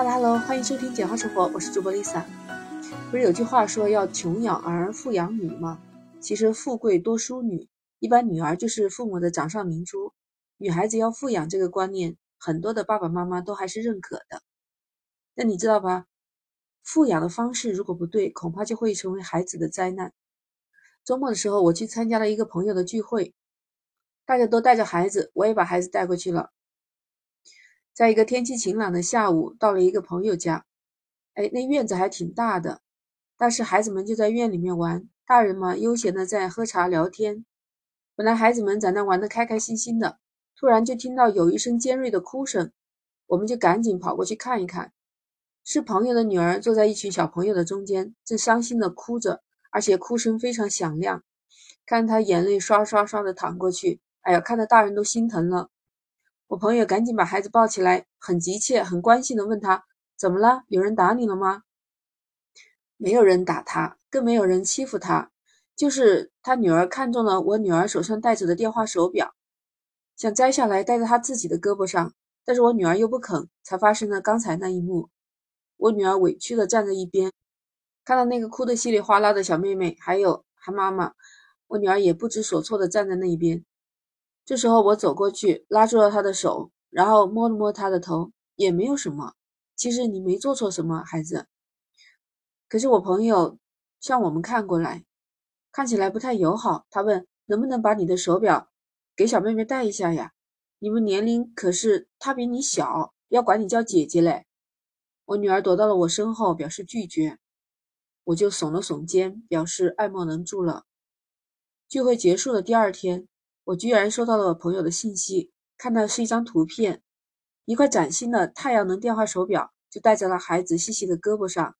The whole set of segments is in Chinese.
哈喽哈喽欢迎收听简化生活，我是主播 Lisa。不是有句话说要穷养儿，富养女吗？其实富贵多淑女，一般女儿就是父母的掌上明珠。女孩子要富养这个观念，很多的爸爸妈妈都还是认可的。那你知道吧？富养的方式如果不对，恐怕就会成为孩子的灾难。周末的时候，我去参加了一个朋友的聚会，大家都带着孩子，我也把孩子带过去了。在一个天气晴朗的下午，到了一个朋友家，哎，那院子还挺大的，但是孩子们就在院里面玩，大人嘛悠闲的在喝茶聊天。本来孩子们在那玩的开开心心的，突然就听到有一声尖锐的哭声，我们就赶紧跑过去看一看，是朋友的女儿坐在一群小朋友的中间，正伤心的哭着，而且哭声非常响亮，看她眼泪刷刷刷的淌过去，哎呀，看得大人都心疼了。我朋友赶紧把孩子抱起来，很急切、很关心的问他：“怎么了？有人打你了吗？”没有人打他，更没有人欺负他，就是他女儿看中了我女儿手上戴着的电话手表，想摘下来戴在她自己的胳膊上，但是我女儿又不肯，才发生了刚才那一幕。我女儿委屈的站在一边，看到那个哭得稀里哗啦的小妹妹，还有她妈妈，我女儿也不知所措的站在那一边。这时候我走过去，拉住了他的手，然后摸了摸他的头，也没有什么。其实你没做错什么，孩子。可是我朋友向我们看过来，看起来不太友好。他问：“能不能把你的手表给小妹妹戴一下呀？你们年龄可是她比你小，要管你叫姐姐嘞。”我女儿躲到了我身后，表示拒绝。我就耸了耸肩，表示爱莫能助了。聚会结束的第二天。我居然收到了我朋友的信息，看到是一张图片，一块崭新的太阳能电话手表，就戴在了孩子细细的胳膊上，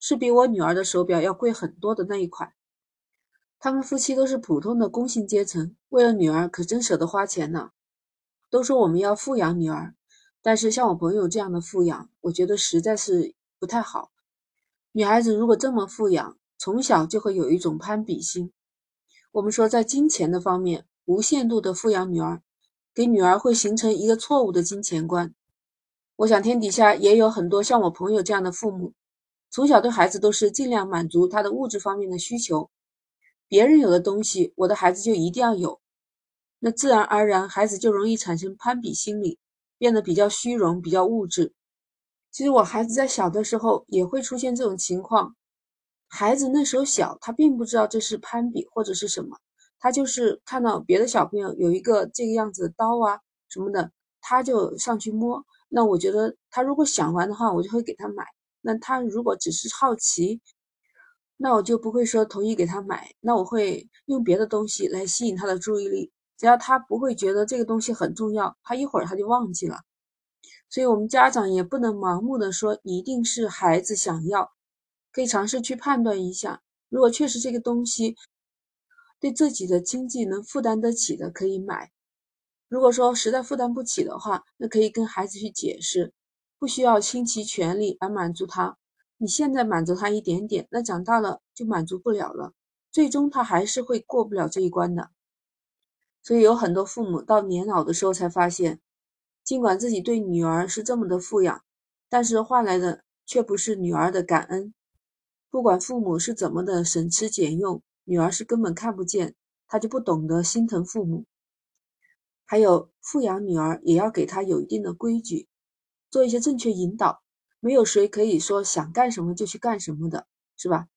是比我女儿的手表要贵很多的那一款。他们夫妻都是普通的工薪阶层，为了女儿可真舍得花钱呢。都说我们要富养女儿，但是像我朋友这样的富养，我觉得实在是不太好。女孩子如果这么富养，从小就会有一种攀比心。我们说，在金钱的方面，无限度的富养女儿，给女儿会形成一个错误的金钱观。我想天底下也有很多像我朋友这样的父母，从小对孩子都是尽量满足他的物质方面的需求，别人有的东西，我的孩子就一定要有，那自然而然孩子就容易产生攀比心理，变得比较虚荣、比较物质。其实我孩子在小的时候也会出现这种情况。孩子那时候小，他并不知道这是攀比或者是什么，他就是看到别的小朋友有一个这个样子的刀啊什么的，他就上去摸。那我觉得他如果想玩的话，我就会给他买。那他如果只是好奇，那我就不会说同意给他买。那我会用别的东西来吸引他的注意力，只要他不会觉得这个东西很重要，他一会儿他就忘记了。所以，我们家长也不能盲目的说一定是孩子想要。可以尝试去判断一下，如果确实这个东西对自己的经济能负担得起的，可以买；如果说实在负担不起的话，那可以跟孩子去解释，不需要倾其全力来满足他。你现在满足他一点点，那长大了就满足不了了，最终他还是会过不了这一关的。所以有很多父母到年老的时候才发现，尽管自己对女儿是这么的富养，但是换来的却不是女儿的感恩。不管父母是怎么的省吃俭用，女儿是根本看不见，她就不懂得心疼父母。还有富养女儿，也要给她有一定的规矩，做一些正确引导。没有谁可以说想干什么就去干什么的，是吧？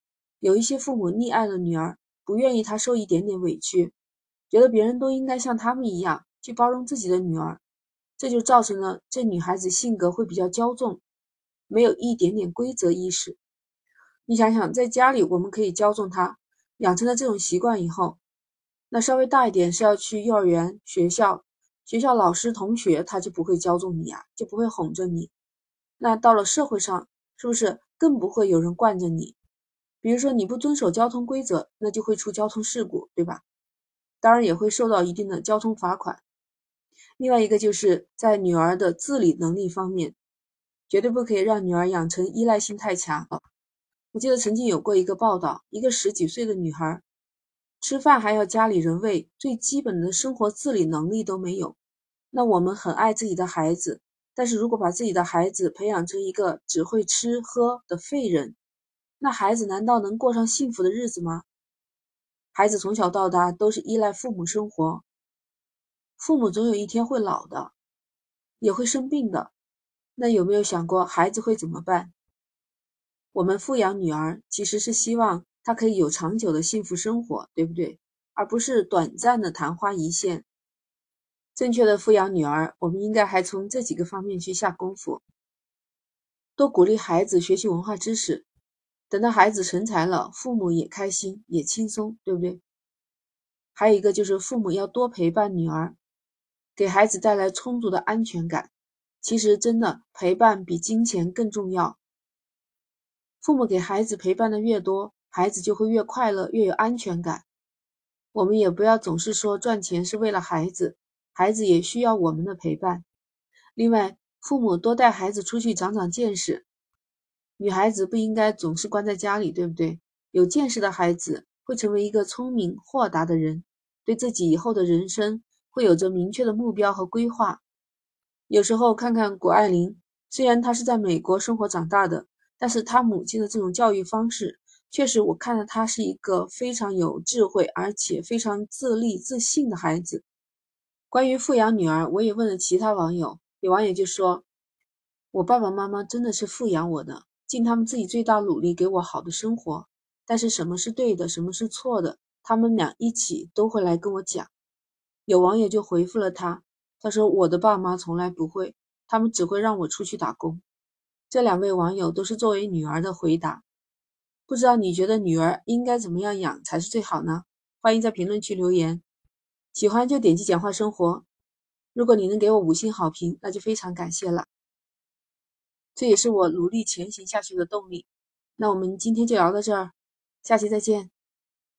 有一些父母溺爱了女儿，不愿意她受一点点委屈，觉得别人都应该像他们一样去包容自己的女儿，这就造成了这女孩子性格会比较骄纵，没有一点点规则意识。你想想，在家里我们可以教纵他，养成了这种习惯以后，那稍微大一点是要去幼儿园、学校，学校老师、同学他就不会骄纵你啊，就不会哄着你。那到了社会上，是不是更不会有人惯着你？比如说你不遵守交通规则，那就会出交通事故，对吧？当然也会受到一定的交通罚款。另外一个就是在女儿的自理能力方面，绝对不可以让女儿养成依赖性太强。我记得曾经有过一个报道，一个十几岁的女孩，吃饭还要家里人喂，最基本的生活自理能力都没有。那我们很爱自己的孩子，但是如果把自己的孩子培养成一个只会吃喝的废人，那孩子难道能过上幸福的日子吗？孩子从小到大都是依赖父母生活，父母总有一天会老的，也会生病的。那有没有想过孩子会怎么办？我们富养女儿，其实是希望她可以有长久的幸福生活，对不对？而不是短暂的昙花一现。正确的富养女儿，我们应该还从这几个方面去下功夫：多鼓励孩子学习文化知识。等到孩子成才了，父母也开心也轻松，对不对？还有一个就是父母要多陪伴女儿，给孩子带来充足的安全感。其实真的陪伴比金钱更重要。父母给孩子陪伴的越多，孩子就会越快乐，越有安全感。我们也不要总是说赚钱是为了孩子，孩子也需要我们的陪伴。另外，父母多带孩子出去长长见识。女孩子不应该总是关在家里，对不对？有见识的孩子会成为一个聪明豁达的人，对自己以后的人生会有着明确的目标和规划。有时候看看谷爱凌，虽然她是在美国生活长大的，但是他母亲的这种教育方式，确实我看到他是一个非常有智慧而且非常自立自信的孩子。关于富养女儿，我也问了其他网友，有网友就说：“我爸爸妈妈真的是富养我的。”尽他们自己最大努力给我好的生活，但是什么是对的，什么是错的，他们俩一起都会来跟我讲。有网友就回复了他，他说我的爸妈从来不会，他们只会让我出去打工。这两位网友都是作为女儿的回答，不知道你觉得女儿应该怎么样养才是最好呢？欢迎在评论区留言，喜欢就点击简化生活。如果你能给我五星好评，那就非常感谢了。这也是我努力前行下去的动力。那我们今天就聊到这儿，下期再见。